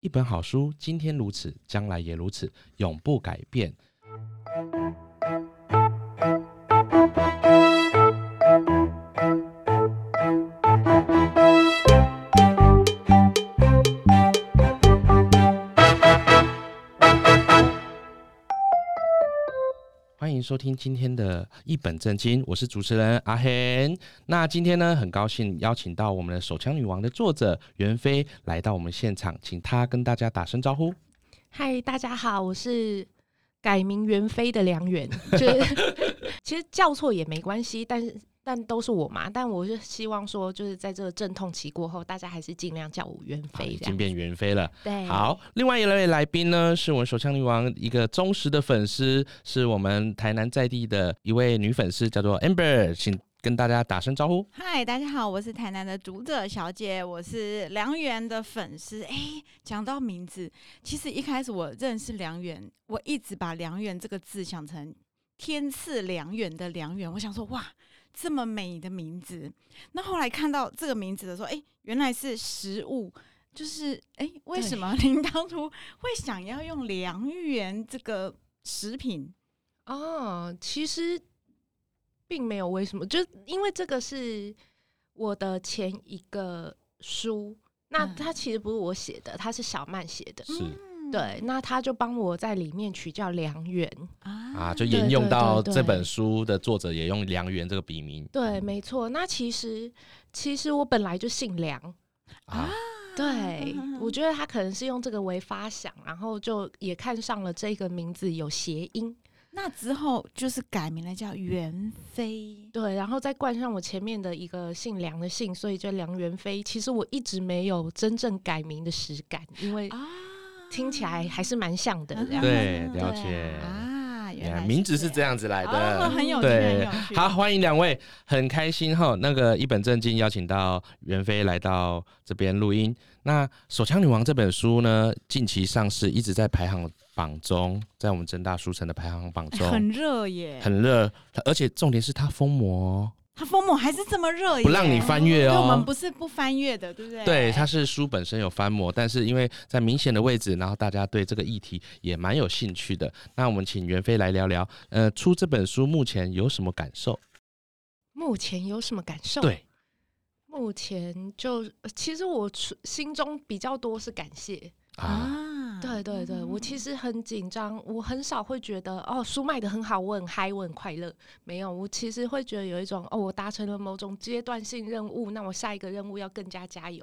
一本好书，今天如此，将来也如此，永不改变。收听今天的一本正经，我是主持人阿贤。那今天呢，很高兴邀请到我们的《手枪女王》的作者袁飞来到我们现场，请他跟大家打声招呼。嗨，大家好，我是改名袁飞的梁远，就是 其实叫错也没关系，但是。但都是我嘛，但我是希望说，就是在这个阵痛期过后，大家还是尽量叫我袁飞，已经变袁飞了。对，好，另外一位来宾呢，是我们手枪女王一个忠实的粉丝，是我们台南在地的一位女粉丝，叫做 Amber，请跟大家打声招呼。嗨，大家好，我是台南的读者小姐，我是梁袁的粉丝。哎、欸，讲到名字，其实一开始我认识梁袁，我一直把梁袁这个字想成天赐良缘的良缘，我想说哇。这么美的名字，那后来看到这个名字的时候，哎，原来是食物，就是哎，为什么您当初会想要用良缘这个食品？哦，其实并没有为什么，就因为这个是我的前一个书，那它其实不是我写的，它是小曼写的，是。对，那他就帮我在里面取叫梁袁啊，就沿用到这本书的作者也用梁袁这个笔名。对，没错。那其实其实我本来就姓梁啊，对，我觉得他可能是用这个为发想，然后就也看上了这个名字有谐音，那之后就是改名了叫袁飞。对，然后再冠上我前面的一个姓梁的姓，所以就梁元飞。其实我一直没有真正改名的实感，因为啊。听起来还是蛮像的，对，了解。啊，原来名字是这样。子来的，哦、很有趣，对，很有趣。好，欢迎两位，很开心哈。那个一本正经邀请到袁飞来到这边录音。那《手枪女王》这本书呢，近期上市，一直在排行榜中，在我们正大书城的排行榜中。很热耶，很热，而且重点是它封膜。它封膜还是这么热，不让你翻阅哦。我们不是不翻阅的，对不对？对，它是书本身有翻膜，但是因为在明显的位置，然后大家对这个议题也蛮有兴趣的。那我们请袁飞来聊聊，呃，出这本书目前有什么感受？目前有什么感受？对，目前就其实我心中比较多是感谢啊。啊对对对，我其实很紧张，我很少会觉得哦，书卖的很好，我很嗨，我很快乐。没有，我其实会觉得有一种哦，我达成了某种阶段性任务，那我下一个任务要更加加油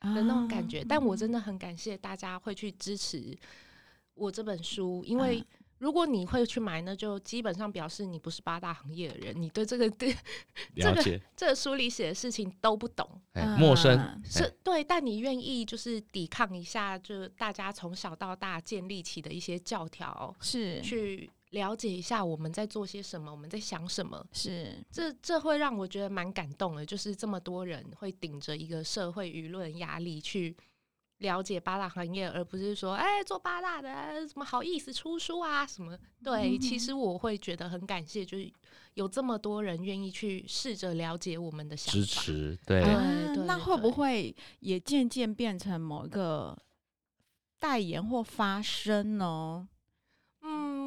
的那种感觉。但我真的很感谢大家会去支持我这本书，因为。如果你会去买那，就基本上表示你不是八大行业的人，你对这个对 这个 这个书里写的事情都不懂，欸、陌生是对，但你愿意就是抵抗一下，就大家从小到大建立起的一些教条，是。去了解一下我们在做些什么，我们在想什么，是。这这会让我觉得蛮感动的，就是这么多人会顶着一个社会舆论压力去。了解八大行业，而不是说，哎、欸，做八大的怎么好意思出书啊？什么？对，嗯、其实我会觉得很感谢，就是有这么多人愿意去试着了解我们的想法，支持。对，那会不会也渐渐变成某一个代言或发声呢？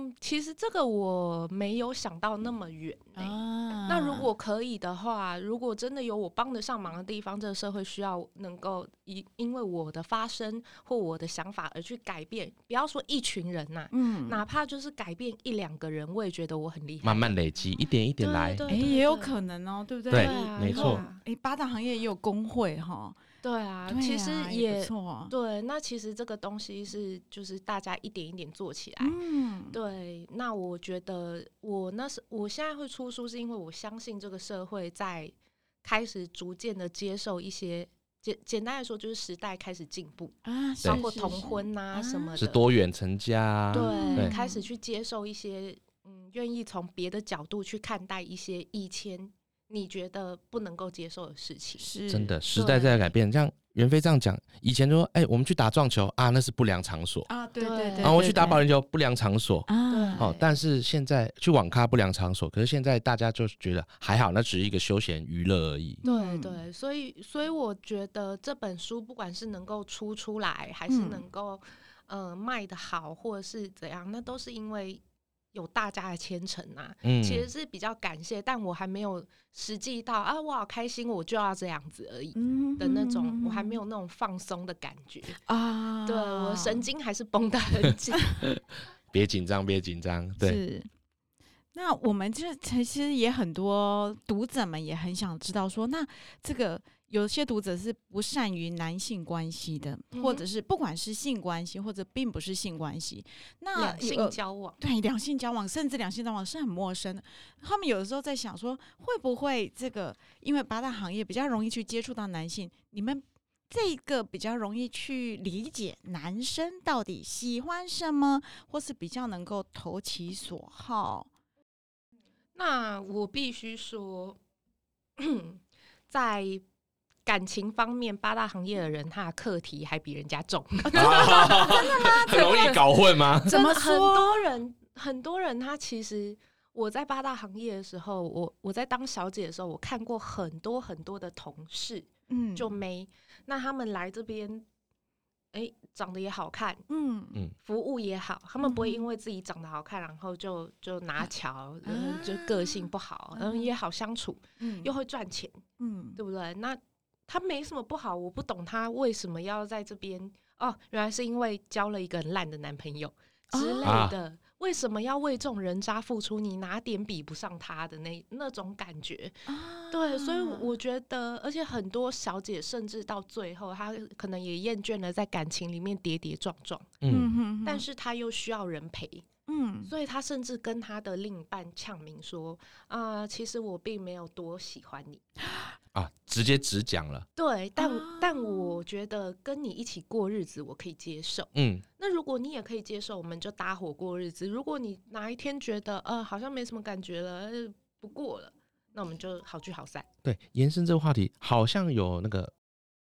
嗯，其实这个我没有想到那么远、欸、啊。那如果可以的话，如果真的有我帮得上忙的地方，这个社会需要能够因因为我的发声或我的想法而去改变，不要说一群人呐、啊，嗯，哪怕就是改变一两个人，我也觉得我很厉害。慢慢累积，一点一点来，哎，也有可能哦，对不对？对，没错。哎，八大行业也有工会哈。对啊，对啊，其实也，也不错啊，对。那其实这个东西是，就是大家一点一点做起来。嗯，对。那我觉得，我那是我现在会出书，是因为我相信这个社会在开始逐渐的接受一些简简单来说，就是时代开始进步啊，包括同婚呐、啊、什么的，是多元成家、啊，对，对，开始去接受一些，嗯，愿意从别的角度去看待一些以前。你觉得不能够接受的事情。是真的，时代在改变。像袁飞这样讲，以前说，哎、欸，我们去打撞球啊，那是不良场所啊，对对对，然后我去打保龄球，不良场所啊，哦，但是现在去网咖不良场所，可是现在大家就觉得还好，那只是一个休闲娱乐而已。对对，所以所以我觉得这本书不管是能够出出来，还是能够嗯、呃、卖的好，或者是怎样，那都是因为。有大家的虔诚呐，嗯，其实是比较感谢，但我还没有实际到啊，我好开心，我就要这样子而已的那种，嗯、我还没有那种放松的感觉啊，对，我神经还是绷得很紧，别紧张，别紧张，对。是，那我们这其实也很多读者们也很想知道说，那这个。有些读者是不善于男性关系的，嗯、或者是不管是性关系或者并不是性关系，那两性交往，对两性交往，甚至两性交往是很陌生的。他们有的时候在想说，会不会这个因为八大行业比较容易去接触到男性，你们这个比较容易去理解男生到底喜欢什么，或是比较能够投其所好？那我必须说，在。感情方面，八大行业的人，他的课题还比人家重。真的吗？很容易搞混吗？怎么很多人，很多人，他其实我在八大行业的时候，我我在当小姐的时候，我看过很多很多的同事，嗯，就没。那他们来这边，哎、欸，长得也好看，嗯。嗯，服务也好，他们不会因为自己长得好看，然后就就拿桥，然后就个性不好，然后也好相处，嗯，又会赚钱，嗯，对不对？那他没什么不好，我不懂他为什么要在这边哦，原来是因为交了一个很烂的男朋友之类的，啊、为什么要为这种人渣付出？你哪点比不上他的那那种感觉？啊、对，所以我觉得，而且很多小姐甚至到最后，她可能也厌倦了在感情里面跌跌撞撞，嗯哼，但是她又需要人陪，嗯，所以她甚至跟她的另一半呛明说：“啊、呃，其实我并没有多喜欢你。”啊，直接直讲了。对，但、啊、但我觉得跟你一起过日子，我可以接受。嗯，那如果你也可以接受，我们就搭伙过日子。如果你哪一天觉得呃好像没什么感觉了，不过了，那我们就好聚好散。对，延伸这个话题，好像有那个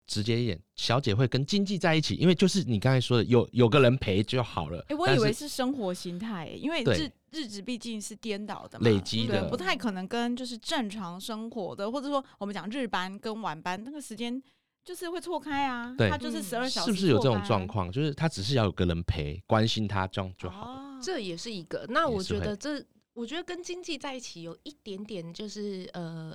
直接一点，小姐会跟经济在一起，因为就是你刚才说的，有有个人陪就好了。哎、欸，我以为是生活形态，因为日。日子毕竟是颠倒的嘛，累积的，不太可能跟就是正常生活的，或者说我们讲日班跟晚班那个时间就是会错开啊。对，他就是十二小时，是不是有这种状况？就是他只是要有个人陪，关心他这样就好了。哦，这也是一个。那我觉得这，我觉得跟经济在一起有一点点就是呃，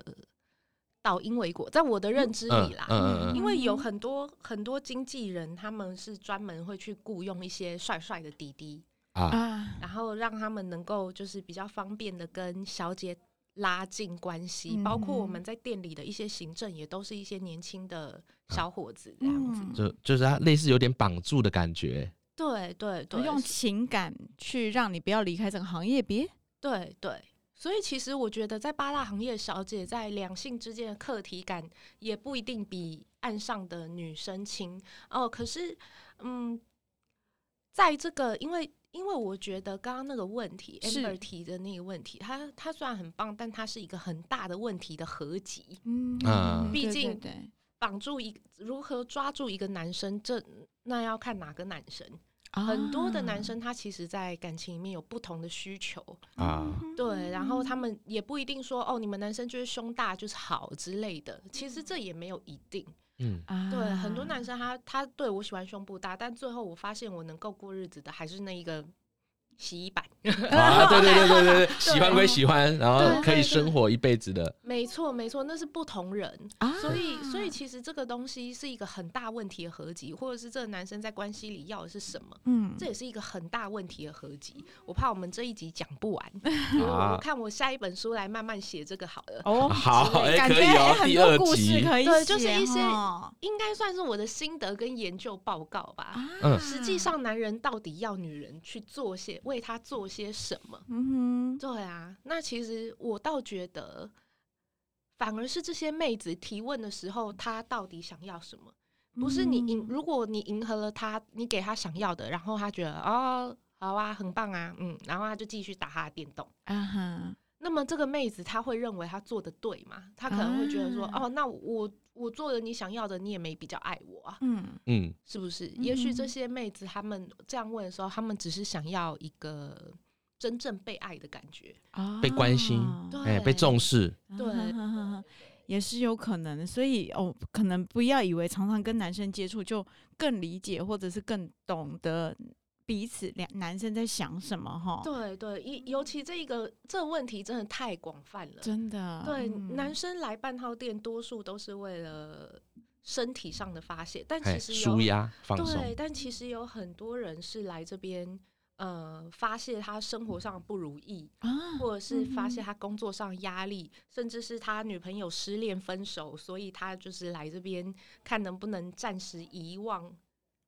倒因为果，在我的认知里啦，嗯嗯嗯，因为有很多很多经纪人，他们是专门会去雇佣一些帅帅的弟弟。啊，然后让他们能够就是比较方便的跟小姐拉近关系，嗯、包括我们在店里的一些行政，也都是一些年轻的小伙子这样子，就就是他类似有点绑住的感觉。对对对，用情感去让你不要离开这个行业，别。对对，所以其实我觉得在八大行业小姐在两性之间的课题感也不一定比岸上的女生轻哦。可是，嗯，在这个因为。因为我觉得刚刚那个问题，Amber 提的那个问题，它它虽然很棒，但它是一个很大的问题的合集。嗯，毕竟绑住一如何抓住一个男生，这那要看哪个男生。啊、很多的男生他其实，在感情里面有不同的需求啊。对，然后他们也不一定说哦，你们男生就是胸大就是好之类的。其实这也没有一定。嗯，对，很多男生他他对我喜欢胸部大，但最后我发现我能够过日子的还是那一个。洗衣板 啊，对对对对对，喜欢归喜欢，然后可以生活一辈子的。没错没错，那是不同人啊，所以所以其实这个东西是一个很大问题的合集，或者是这个男生在关系里要的是什么？嗯，这也是一个很大问题的合集。我怕我们这一集讲不完，我看我下一本书来慢慢写这个好了。哦，好，感觉很多故事可以对，就是一些应该算是我的心得跟研究报告吧。嗯，实际上男人到底要女人去做些。为他做些什么？嗯哼，对啊。那其实我倒觉得，反而是这些妹子提问的时候，她到底想要什么？不是你迎，如果你迎合了她，你给她想要的，然后她觉得哦，好啊，很棒啊，嗯，然后她就继续打她的电动。啊哈，那么这个妹子她会认为她做的对吗？她可能会觉得说，啊、哦，那我我做了你想要的，你也没比较爱我啊。嗯嗯，是不是？也许这些妹子她们这样问的时候，她们只是想要一个真正被爱的感觉，被关心，哎，被重视，对，也是有可能。所以哦，可能不要以为常常跟男生接触就更理解，或者是更懂得。彼此两男生在想什么？哈，对对，尤尤其这一个这个问题真的太广泛了，真的。对，嗯、男生来半套店，多数都是为了身体上的发泄，但其实舒压放松。对，但其实有很多人是来这边，呃，发泄他生活上不如意，啊、或者是发泄他工作上压力，嗯、甚至是他女朋友失恋分手，所以他就是来这边看能不能暂时遗忘。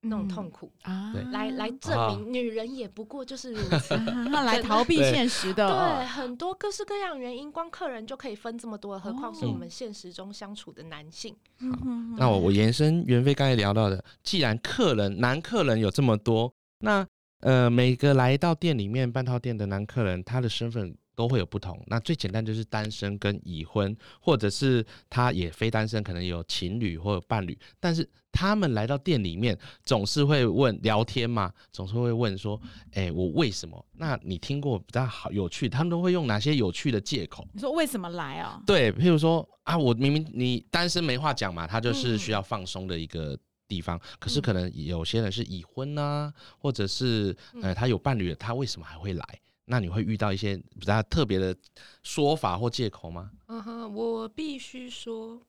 那种痛苦。啊，来来证明女人也不过就是如此，那来逃避现实的。对，很多各式各样原因，光客人就可以分这么多，何况是我们现实中相处的男性。好，那我我延伸袁飞刚才聊到的，既然客人男客人有这么多，那呃每个来到店里面半套店的男客人，他的身份。都会有不同。那最简单就是单身跟已婚，或者是他也非单身，可能有情侣或者伴侣。但是他们来到店里面，总是会问聊天嘛，总是会问说：“哎、欸，我为什么？”那你听过比较好有趣，他们都会用哪些有趣的借口？你说为什么来啊？对，譬如说啊，我明明你单身没话讲嘛，他就是需要放松的一个地方。嗯、可是可能有些人是已婚啊，或者是呃他有伴侣，他为什么还会来？那你会遇到一些比较特别的说法或借口吗？嗯哼，我必须说，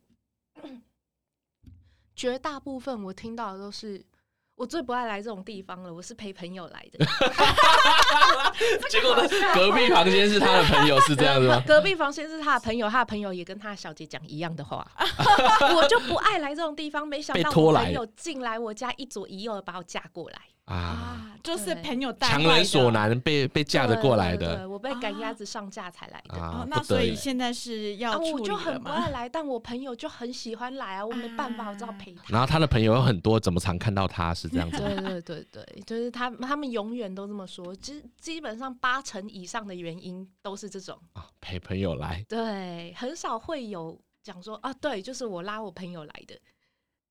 绝大部分我听到的都是。我最不爱来这种地方了，我是陪朋友来的。结果呢，隔壁房间是他的朋友，是这样子吗？隔壁房间是他的朋友，他的朋友也跟他的小姐讲一样的话。我就不爱来这种地方，没想到我朋友进来我家，一左一右的把我架过来。啊，就是朋友带，强人所难，被被架着过来的。我被赶鸭子上架才来的。那所以现在是要处理了吗？我就很不爱来，但我朋友就很喜欢来啊，我没办法，我只好陪他。然后他的朋友有很多，怎么常看到他是这样子？对对对对，就是他他们永远都这么说，基基本上八成以上的原因都是这种啊，陪朋友来。对，很少会有讲说啊，对，就是我拉我朋友来的。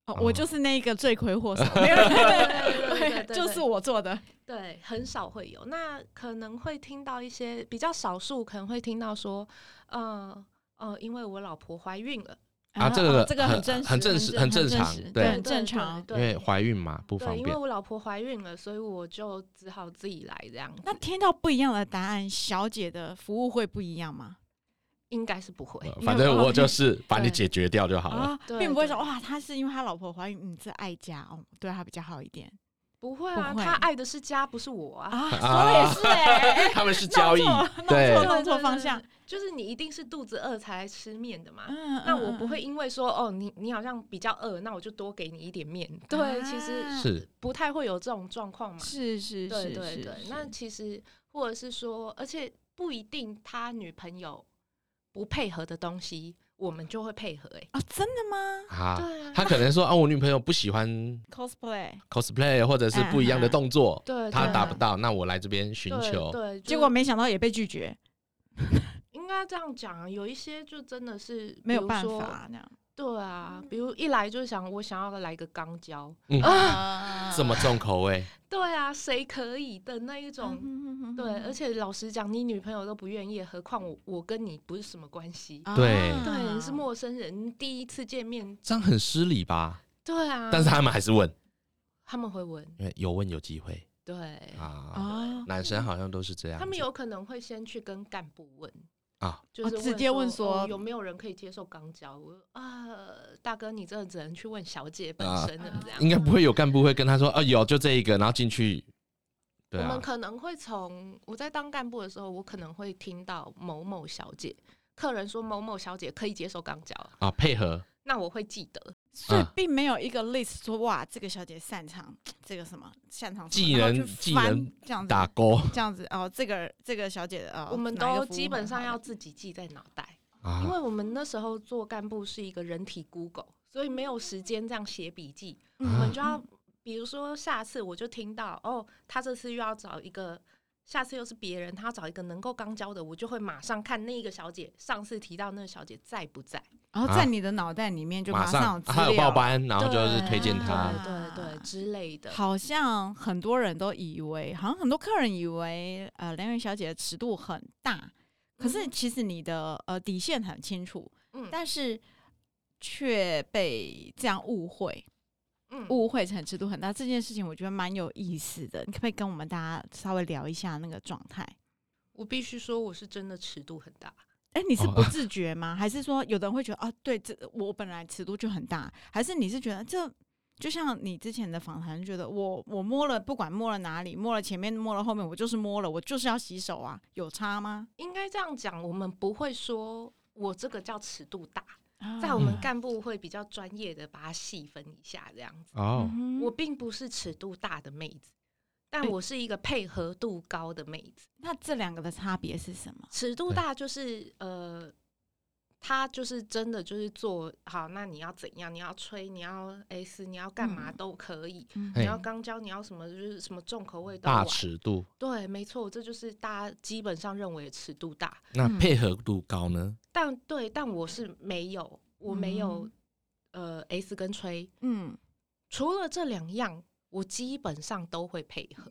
哦，我就是那个罪魁祸首，没有，对，就是我做的，对，很少会有，那可能会听到一些比较少数，可能会听到说，呃呃，因为我老婆怀孕了。啊，这个这个很真实，很正式，很正常，对，很正常，因为怀孕嘛，不方便，因为我老婆怀孕了，所以我就只好自己来这样。那听到不一样的答案，小姐的服务会不一样吗？应该是不会，反正我就 是把你解决掉就好了，并不会说哇，他是因为他老婆怀孕，你是爱家哦，对他比较好一点。不会啊，他爱的是家，不是我啊。啊，说也是哎，他们是交易，对，弄错方向。就是你一定是肚子饿才来吃面的嘛。那我不会因为说哦，你你好像比较饿，那我就多给你一点面。对，其实是不太会有这种状况嘛。是是是，对对对。那其实或者是说，而且不一定他女朋友。不配合的东西，我们就会配合。哎，啊，真的吗？啊，对啊，他可能说啊，我女朋友不喜欢 cosplay，cosplay 或者是不一样的动作，对，他达不到，那我来这边寻求，对，结果没想到也被拒绝。应该这样讲，有一些就真的是没有办法那样。对啊，比如一来就想我想要来个肛交，这么重口味。对啊，谁可以的那一种？对，而且老实讲，你女朋友都不愿意，何况我我跟你不是什么关系？对对，是陌生人，第一次见面，这样很失礼吧？对啊，但是他们还是问，他们会问，因为有问有机会。对啊，男生好像都是这样，他们有可能会先去跟干部问。啊，就是直接问说有没有人可以接受肛交？我啊，大哥，你真的只能去问小姐本身的这样。应该不会有干部会跟他说啊，有就这一个，然后进去。我们可能会从我在当干部的时候，我可能会听到某某小姐客人说某某小姐可以接受肛交啊，配合。那我会记得。所以并没有一个 list 说哇，这个小姐擅长这个什么擅长技能技能这样子打勾这样子哦，这个这个小姐哦，我们都基本上要自己记在脑袋，因为我们那时候做干部是一个人体 Google，所以没有时间这样写笔记，我们就要比如说下次我就听到哦，他这次又要找一个下次又是别人，他要找一个能够刚教的，我就会马上看那个小姐上次提到那个小姐在不在，然后在你的脑袋里面就马上有他有报班，然后就是推荐他，对对对之类的。好像很多人都以为，好像很多客人以为，呃，梁媛小姐的尺度很大，可是其实你的呃底线很清楚，嗯，但是却被这样误会。误会成尺度很大这件事情，我觉得蛮有意思的。你可不可以跟我们大家稍微聊一下那个状态？我必须说，我是真的尺度很大。哎、欸，你是不 自觉吗？还是说有的人会觉得啊，对，这我本来尺度就很大？还是你是觉得这就像你之前的访谈，觉得我我摸了，不管摸了哪里，摸了前面，摸了后面，我就是摸了，我就是要洗手啊，有差吗？应该这样讲，我们不会说我这个叫尺度大。在我们干部会比较专业的把它细分一下，这样子。哦，我并不是尺度大的妹子，但我是一个配合度高的妹子。那这两个的差别是什么？尺度大就是呃。他就是真的就是做好，那你要怎样？你要吹，你要 S，你要干嘛都可以。嗯、你要肛交，你要什么就是什么重口味都大尺度。对，没错，这就是大家基本上认为的尺度大。那配合度高呢？嗯、但对，但我是没有，我没有、嗯、呃 S 跟吹。嗯，除了这两样，我基本上都会配合。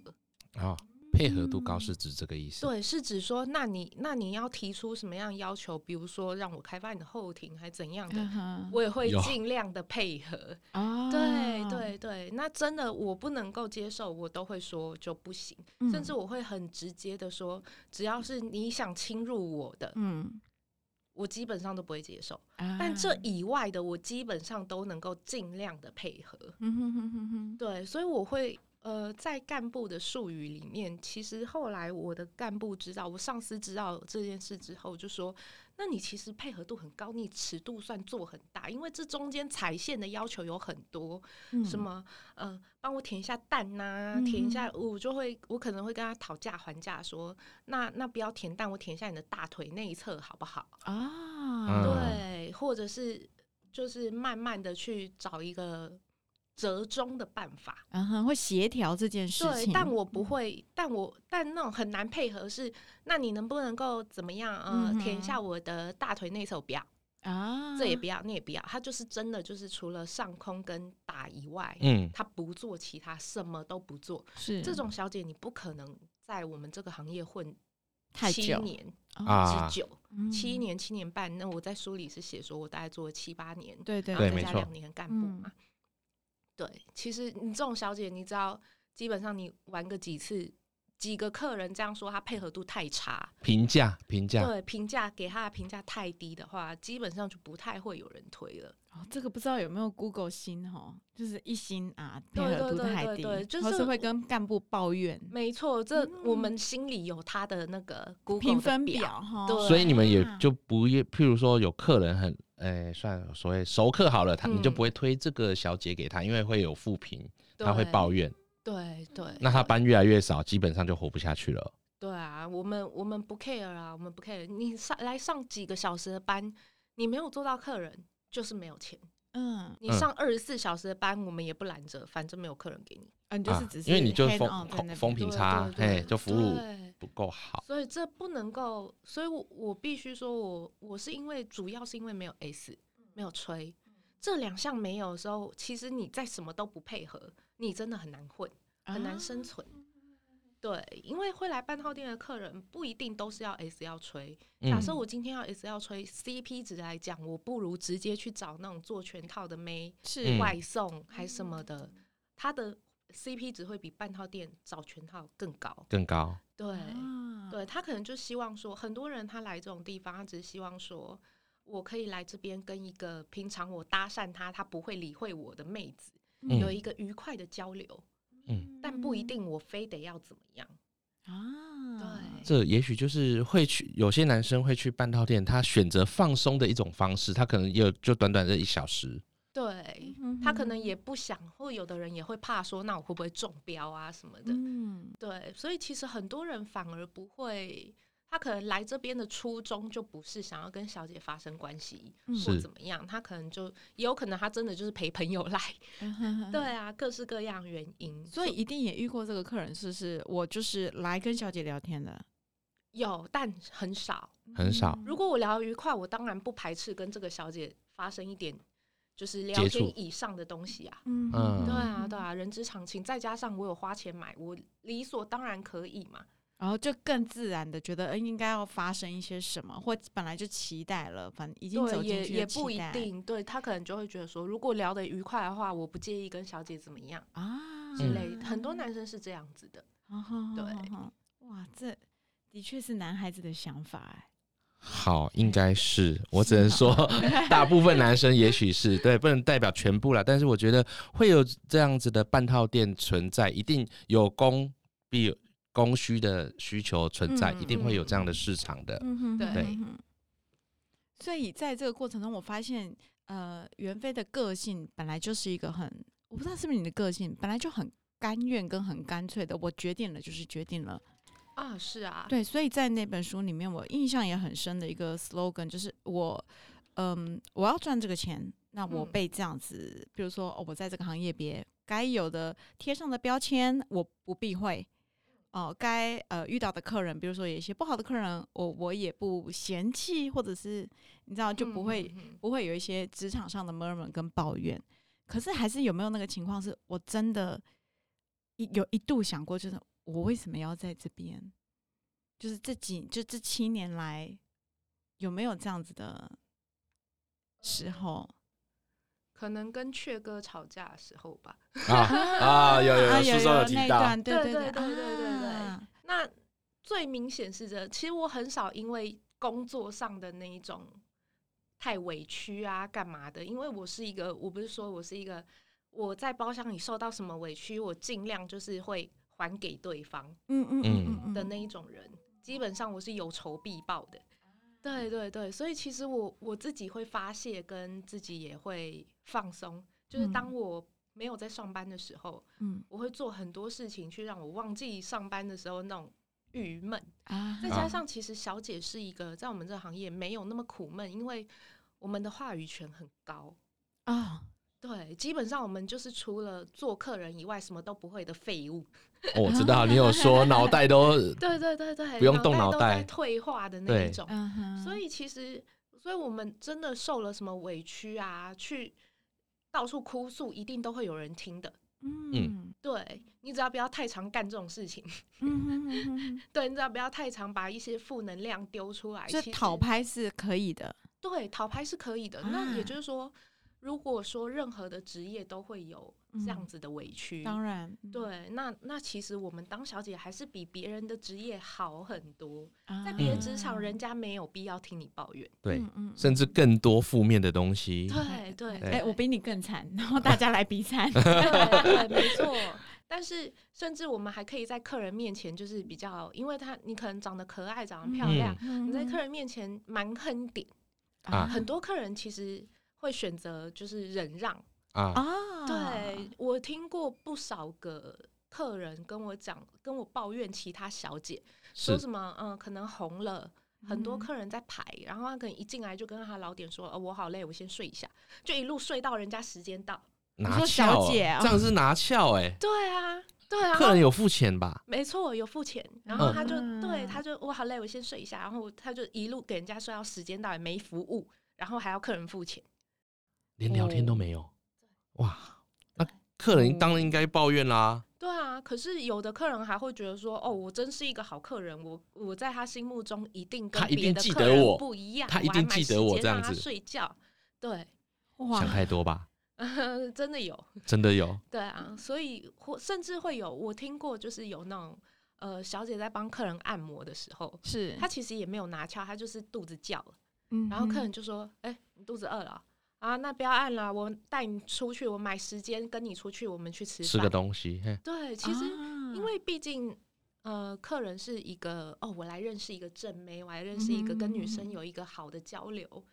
哦配合度高是指这个意思？对，是指说，那你那你要提出什么样要求？比如说让我开发你的后庭，还怎样的，我也会尽量的配合。哦，对对对，那真的我不能够接受，我都会说就不行，甚至我会很直接的说，只要是你想侵入我的，嗯，我基本上都不会接受。但这以外的，我基本上都能够尽量的配合。嗯哼哼哼哼，对，所以我会。呃，在干部的术语里面，其实后来我的干部知道，我上司知道这件事之后，就说：“那你其实配合度很高，你尺度算做很大，因为这中间踩线的要求有很多，嗯、什么呃，帮我舔一下蛋呐、啊，舔一下，嗯、我就会我可能会跟他讨价还价，说：那那不要舔蛋，我舔一下你的大腿内侧好不好？啊，对，或者是就是慢慢的去找一个。”折中的办法，嗯哼，会协调这件事情。对，但我不会，但我但那种很难配合是，那你能不能够怎么样？呃，嗯、舔一下我的大腿内侧，我不要啊，这也不要，那也不要。他就是真的，就是除了上空跟打以外，嗯，他不做其他，什么都不做。是这种小姐，你不可能在我们这个行业混七年啊之久，七年七年半。那我在书里是写说，我大概做了七八年，对对对，再加两年干部嘛。嗯对，其实你这种小姐，你知道，基本上你玩个几次，几个客人这样说，她配合度太差，评价评价，对评价给她的评价太低的话，基本上就不太会有人推了。哦，这个不知道有没有 Google 星哈，就是一星啊，配合度太低，就是，是会跟干部抱怨。没错，这我们心里有他的那个 Google 评分表哈，对所以你们也就不也，譬如说有客人很。哎，算所谓熟客好了，他你就不会推这个小姐给他，因为会有负评，他会抱怨。对对。那他班越来越少，基本上就活不下去了。对啊，我们我们不 care 啊，我们不 care。你上来上几个小时的班，你没有做到客人，就是没有钱。嗯。你上二十四小时的班，我们也不拦着，反正没有客人给你。嗯，就是只是因为你就风风风评差，哎，就服务。不够好，所以这不能够，所以我我必须说我，我我是因为主要是因为没有 S，没有吹，这两项没有的时候，其实你在什么都不配合，你真的很难混，很难生存。啊、对，因为会来半套店的客人不一定都是要 S 要吹。假设我今天要 S 要吹、嗯、CP 值来讲，我不如直接去找那种做全套的妹，是外送还什么的，他的。CP 值会比半套店找全套更高，更高。对，啊、对他可能就希望说，很多人他来这种地方，他只是希望说，我可以来这边跟一个平常我搭讪他，他不会理会我的妹子，嗯、有一个愉快的交流。嗯，但不一定我非得要怎么样啊。对，这也许就是会去，有些男生会去半套店，他选择放松的一种方式，他可能也就短短这一小时。对，他可能也不想，或有的人也会怕说，那我会不会中标啊什么的？嗯，对，所以其实很多人反而不会，他可能来这边的初衷就不是想要跟小姐发生关系，嗯、或怎么样，他可能就也有可能他真的就是陪朋友来，嗯、对啊，各式各样原因，所以一定也遇过这个客人，是不是？我就是来跟小姐聊天的，有，但很少，很少。如果我聊得愉快，我当然不排斥跟这个小姐发生一点就是聊天以上的东西啊，嗯，对啊，对啊，人之常情，再加上我有花钱买，我理所当然可以嘛。然后就更自然的觉得，呃，应该要发生一些什么，或本来就期待了，反正已经走进去也也不一定，对他可能就会觉得说，如果聊得愉快的话，我不介意跟小姐怎么样啊之类的。很多男生是这样子的，嗯、对，哇，这的确是男孩子的想法哎。好，应该是，我只能说，大部分男生 也许是对，不能代表全部啦。但是我觉得会有这样子的半套店存在，一定有供必有。供需的需求存在，嗯、一定会有这样的市场的。嗯、对，对，所以在这个过程中，我发现，呃，袁飞的个性本来就是一个很，我不知道是不是你的个性，本来就很甘愿跟很干脆的。我决定了，就是决定了。啊，是啊，对，所以在那本书里面，我印象也很深的一个 slogan 就是我，嗯，我要赚这个钱，那我被这样子，嗯、比如说，哦，我在这个行业别该有的贴上的标签，我不避讳。哦，该呃遇到的客人，比如说有一些不好的客人，我我也不嫌弃，或者是你知道就不会、嗯、不会有一些职场上的 murmur 跟抱怨。可是还是有没有那个情况，是我真的一有一度想过，就是我为什么要在这边？就是这几就这七年来有没有这样子的时候？可能跟雀哥吵架的时候吧。啊啊，有有有，书中有提到，对对对对对对对。那最明显是这，其实我很少因为工作上的那一种太委屈啊，干嘛的？因为我是一个，我不是说我是一个，我在包厢里受到什么委屈，我尽量就是会还给对方，嗯嗯嗯的那一种人。基本上我是有仇必报的。对对对，所以其实我我自己会发泄，跟自己也会放松。就是当我没有在上班的时候，嗯，我会做很多事情去让我忘记上班的时候那种郁闷啊。再加上其实小姐是一个在我们这个行业没有那么苦闷，因为我们的话语权很高啊。对，基本上我们就是除了做客人以外，什么都不会的废物。哦，我知道你有说 脑袋都对对对对，不用动脑袋，退化的那一种。所以其实，所以我们真的受了什么委屈啊，去到处哭诉，一定都会有人听的。嗯，对，你只要不要太常干这种事情。嗯 对，你只要不要太常把一些负能量丢出来。这讨拍是可以的。对，讨拍是可以的。那也就是说。如果说任何的职业都会有这样子的委屈，嗯、当然，对，那那其实我们当小姐还是比别人的职业好很多，啊、在别的职场，人家没有必要听你抱怨，对，甚至更多负面的东西，对对，哎、欸，我比你更惨，然后大家来比惨，对，没 错。但是甚至我们还可以在客人面前，就是比较，因为他你可能长得可爱，长得漂亮，嗯、你在客人面前蛮哼点啊，很多客人其实。会选择就是忍让啊，对，我听过不少个客人跟我讲，跟我抱怨其他小姐说什么，嗯，可能红了，很多客人在排，然后他可能一进来就跟他老点说，哦，我好累，我先睡一下，就一路睡到人家时间到。拿翘，这样是拿翘哎，对啊，对啊，客人有付钱吧？没错，有付钱，然后他就对，他就我好累，我先睡一下，然后他就一路给人家睡到时间到，也没服务，然后还要客人付钱。连聊天都没有，哇！那客人当然应该抱怨啦。对啊，可是有的客人还会觉得说：“哦，我真是一个好客人，我我在他心目中一定跟别的客人不一样，他一定记得我这样子睡觉。”对，哇想太多吧？真的有，真的有。对啊，所以或甚至会有我听过，就是有那种呃小姐在帮客人按摩的时候，是她其实也没有拿翘，她就是肚子叫了，嗯，然后客人就说：“哎，你肚子饿了。”啊，那不要按了，我带你出去，我买时间跟你出去，我们去吃吃个东西。对，其实因为毕竟呃，客人是一个哦，我来认识一个正妹，我来认识一个跟女生有一个好的交流，嗯、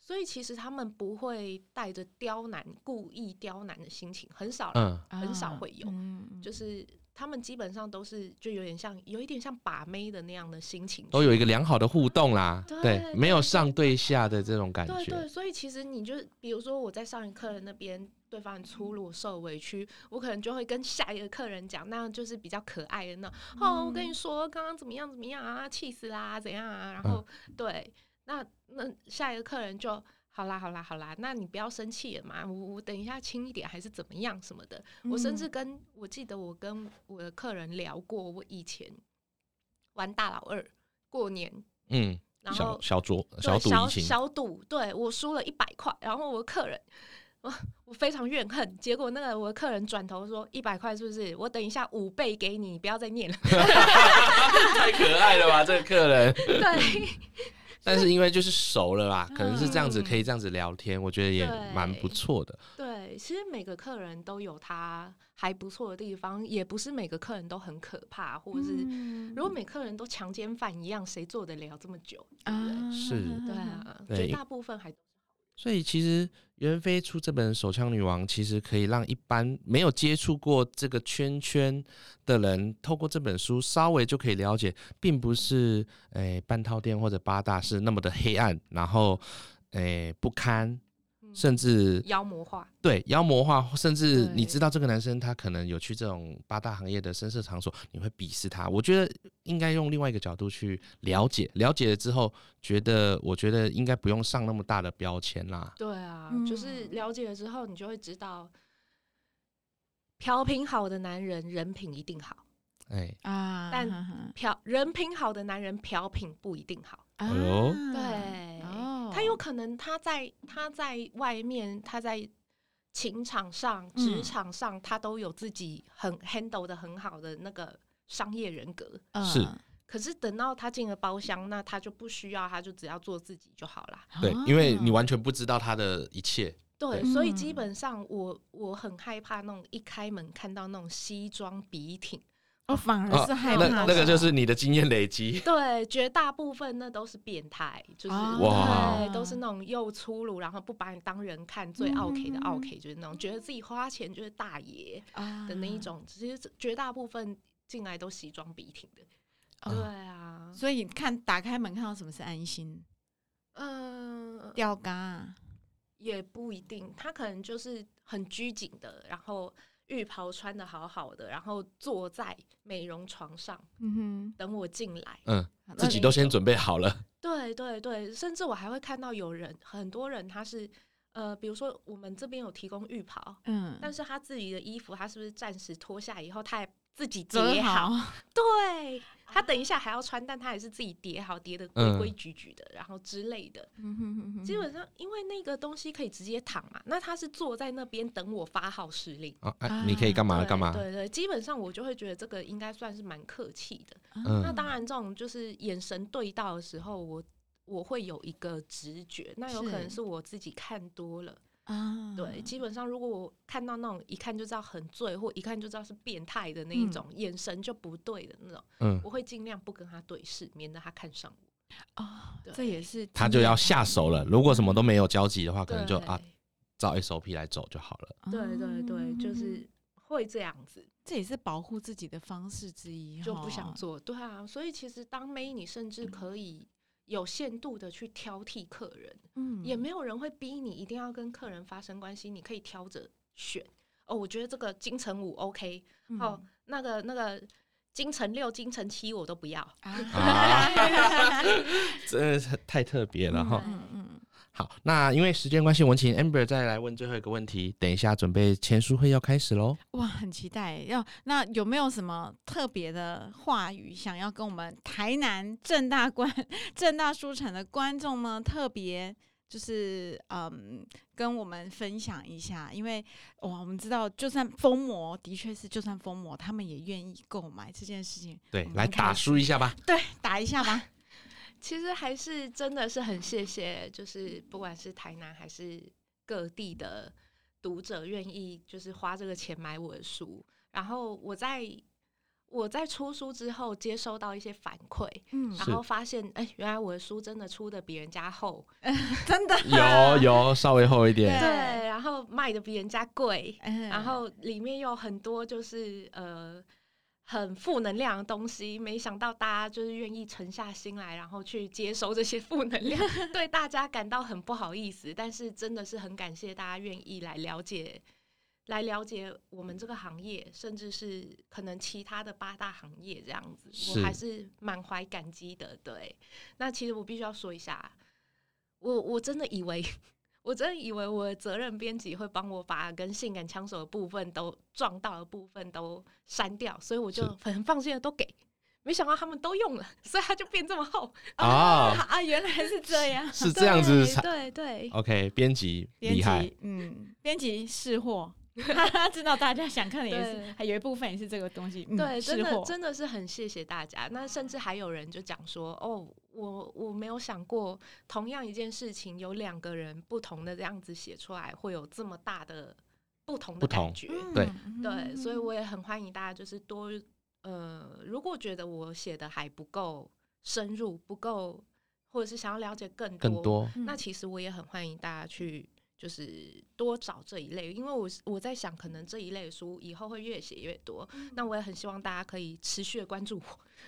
所以其实他们不会带着刁难、故意刁难的心情，很少，嗯、很少会有，嗯、就是他们基本上都是就有点像有一点像把妹的那样的心情，都有一个良好的互动啦，对，没有上对下的这种感觉。对对，所以其实你就比如说我在上一个客人那边，对方很粗鲁受委屈，我可能就会跟下一个客人讲，那样就是比较可爱的那哦，我跟你说，刚刚怎么样怎么样啊，气死啦，怎样啊？然后、嗯、对，那那下一个客人就。好啦好啦好啦，那你不要生气了嘛，我我等一下轻一点还是怎么样什么的。嗯、我甚至跟我记得我跟我的客人聊过，我以前玩大老二过年，嗯，然后小赌小赌小小赌，对我输了一百块，然后我的客人，我我非常怨恨，结果那个我的客人转头说一百块是不是？我等一下五倍给你，你不要再念了，太可爱了吧这个客人，对。但是因为就是熟了啦，可能是这样子可以这样子聊天，嗯、我觉得也蛮不错的。对，其实每个客人都有他还不错的地方，也不是每个客人都很可怕，或者是如果每客人都强奸犯一样，谁做得了这么久？对不对？是，对啊，绝大部分还。所以其实袁飞出这本《手枪女王》，其实可以让一般没有接触过这个圈圈的人，透过这本书稍微就可以了解，并不是诶、半套店或者八大是那么的黑暗，然后诶、不堪。甚至妖魔化，对妖魔化，甚至你知道这个男生他可能有去这种八大行业的深色场所，你会鄙视他。我觉得应该用另外一个角度去了解，了解了之后，觉得我觉得应该不用上那么大的标签啦。对啊，就是了解了之后，你就会知道，嫖品好的男人人品一定好。哎啊，但嫖人品好的男人嫖品不一定好。哎呦，对。他有可能他在他在外面，他在情场上、职场上，他都有自己很 handle 的很好的那个商业人格。是，可是等到他进了包厢，那他就不需要，他就只要做自己就好了。对，因为你完全不知道他的一切。对，所以基本上我我很害怕那种一开门看到那种西装笔挺。哦，反而是害怕、哦、那那个就是你的经验累积。对，绝大部分那都是变态，就是、哦、哇对，都是那种又粗鲁，然后不把你当人看，最奥客的奥客，就是那种觉得自己花钱就是大爷的那一种。其实绝大部分进来都西装笔挺的。对啊，所以看打开门看到什么是安心？嗯，吊嘎也不一定，他可能就是很拘谨的，然后。浴袍穿的好好的，然后坐在美容床上，嗯哼，等我进来，嗯，自己都先准备好了。对对对，甚至我还会看到有人，很多人他是，呃，比如说我们这边有提供浴袍，嗯，但是他自己的衣服，他是不是暂时脱下以后，他也自己叠好？好对。他等一下还要穿，但他还是自己叠好，叠的规规矩矩的，嗯、然后之类的。基本上，因为那个东西可以直接躺嘛，那他是坐在那边等我发号施令。啊啊、你可以干嘛干嘛？对，对对，基本上我就会觉得这个应该算是蛮客气的。嗯、那当然，这种就是眼神对到的时候，我我会有一个直觉，那有可能是我自己看多了。啊，对，基本上如果我看到那种一看就知道很醉，或一看就知道是变态的那一种，嗯、眼神就不对的那种，嗯，我会尽量不跟他对视，免得他看上我。哦，对这也是他就要下手了。如果什么都没有交集的话，可能就啊，照 SOP 来走就好了。对对对，就是会这样子，这也是保护自己的方式之一，就不想做。对啊，所以其实当妹，你甚至可以。有限度的去挑剔客人，嗯，也没有人会逼你一定要跟客人发生关系，你可以挑着选。哦，我觉得这个金城五 OK，嗯、哦，那个那个金城六、金城七我都不要，啊、真的是太特别了哈。嗯嗯好，那因为时间关系，我们请 Amber 再来问最后一个问题。等一下，准备签书会要开始喽。哇，很期待。要那有没有什么特别的话语想要跟我们台南正大观 正大书城的观众呢？特别就是嗯，跟我们分享一下。因为哇，我们知道，就算疯魔，的确是就算疯魔，他们也愿意购买这件事情。对，来打书一下吧。对，打一下吧。其实还是真的是很谢谢，就是不管是台南还是各地的读者愿意就是花这个钱买我的书，然后我在我在出书之后接收到一些反馈，嗯，然后发现哎，原来我的书真的出的比人家厚，真的有 有稍微厚一点，对，然后卖的比人家贵，然后里面有很多就是呃。很负能量的东西，没想到大家就是愿意沉下心来，然后去接收这些负能量，对大家感到很不好意思。但是真的是很感谢大家愿意来了解，来了解我们这个行业，甚至是可能其他的八大行业这样子，我还是满怀感激的。对，那其实我必须要说一下，我我真的以为。我真的以为我的责任编辑会帮我把跟性感枪手的部分都撞到的部分都删掉，所以我就很放心的都给。没想到他们都用了，所以它就变这么厚啊啊！原来是这样，是这样子对，对对。OK，编辑厉害，嗯，编辑识货。他 知道大家想看的也是，还有一部分也是这个东西。对，嗯、真的真的是很谢谢大家。那甚至还有人就讲说：“哦，我我没有想过，同样一件事情有两个人不同的这样子写出来，会有这么大的不同的感觉。”对对，所以我也很欢迎大家，就是多呃，如果觉得我写的还不够深入，不够，或者是想要了解更多，更多，那其实我也很欢迎大家去。就是多找这一类，因为我我在想，可能这一类书以后会越写越多。嗯、那我也很希望大家可以持续的关注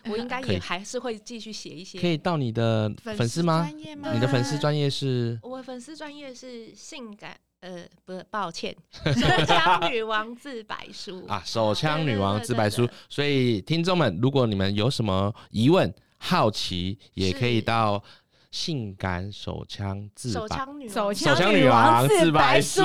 我，我应该 也还是会继续写一些。可以到你的粉丝吗？吗你的粉丝专业是？我的粉丝专业是性感呃，不是，抱歉，手枪女王自白书啊，手枪女王自白书。所以听众们，如果你们有什么疑问、好奇，也可以到。性感手枪自白，手枪女手枪女王自白书，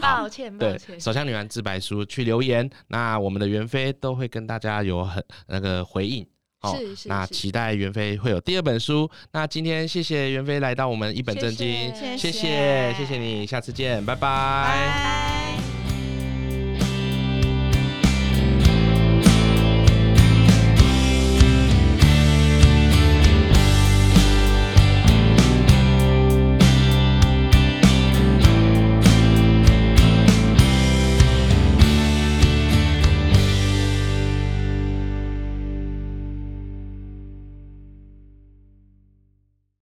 抱歉，对，手枪女王自白书去留言，那我们的袁飞都会跟大家有很那个回应，哦，是是，那期待袁飞会有第二本书。那今天谢谢袁飞来到我们一本正经，谢谢。谢谢你，下次见，拜拜。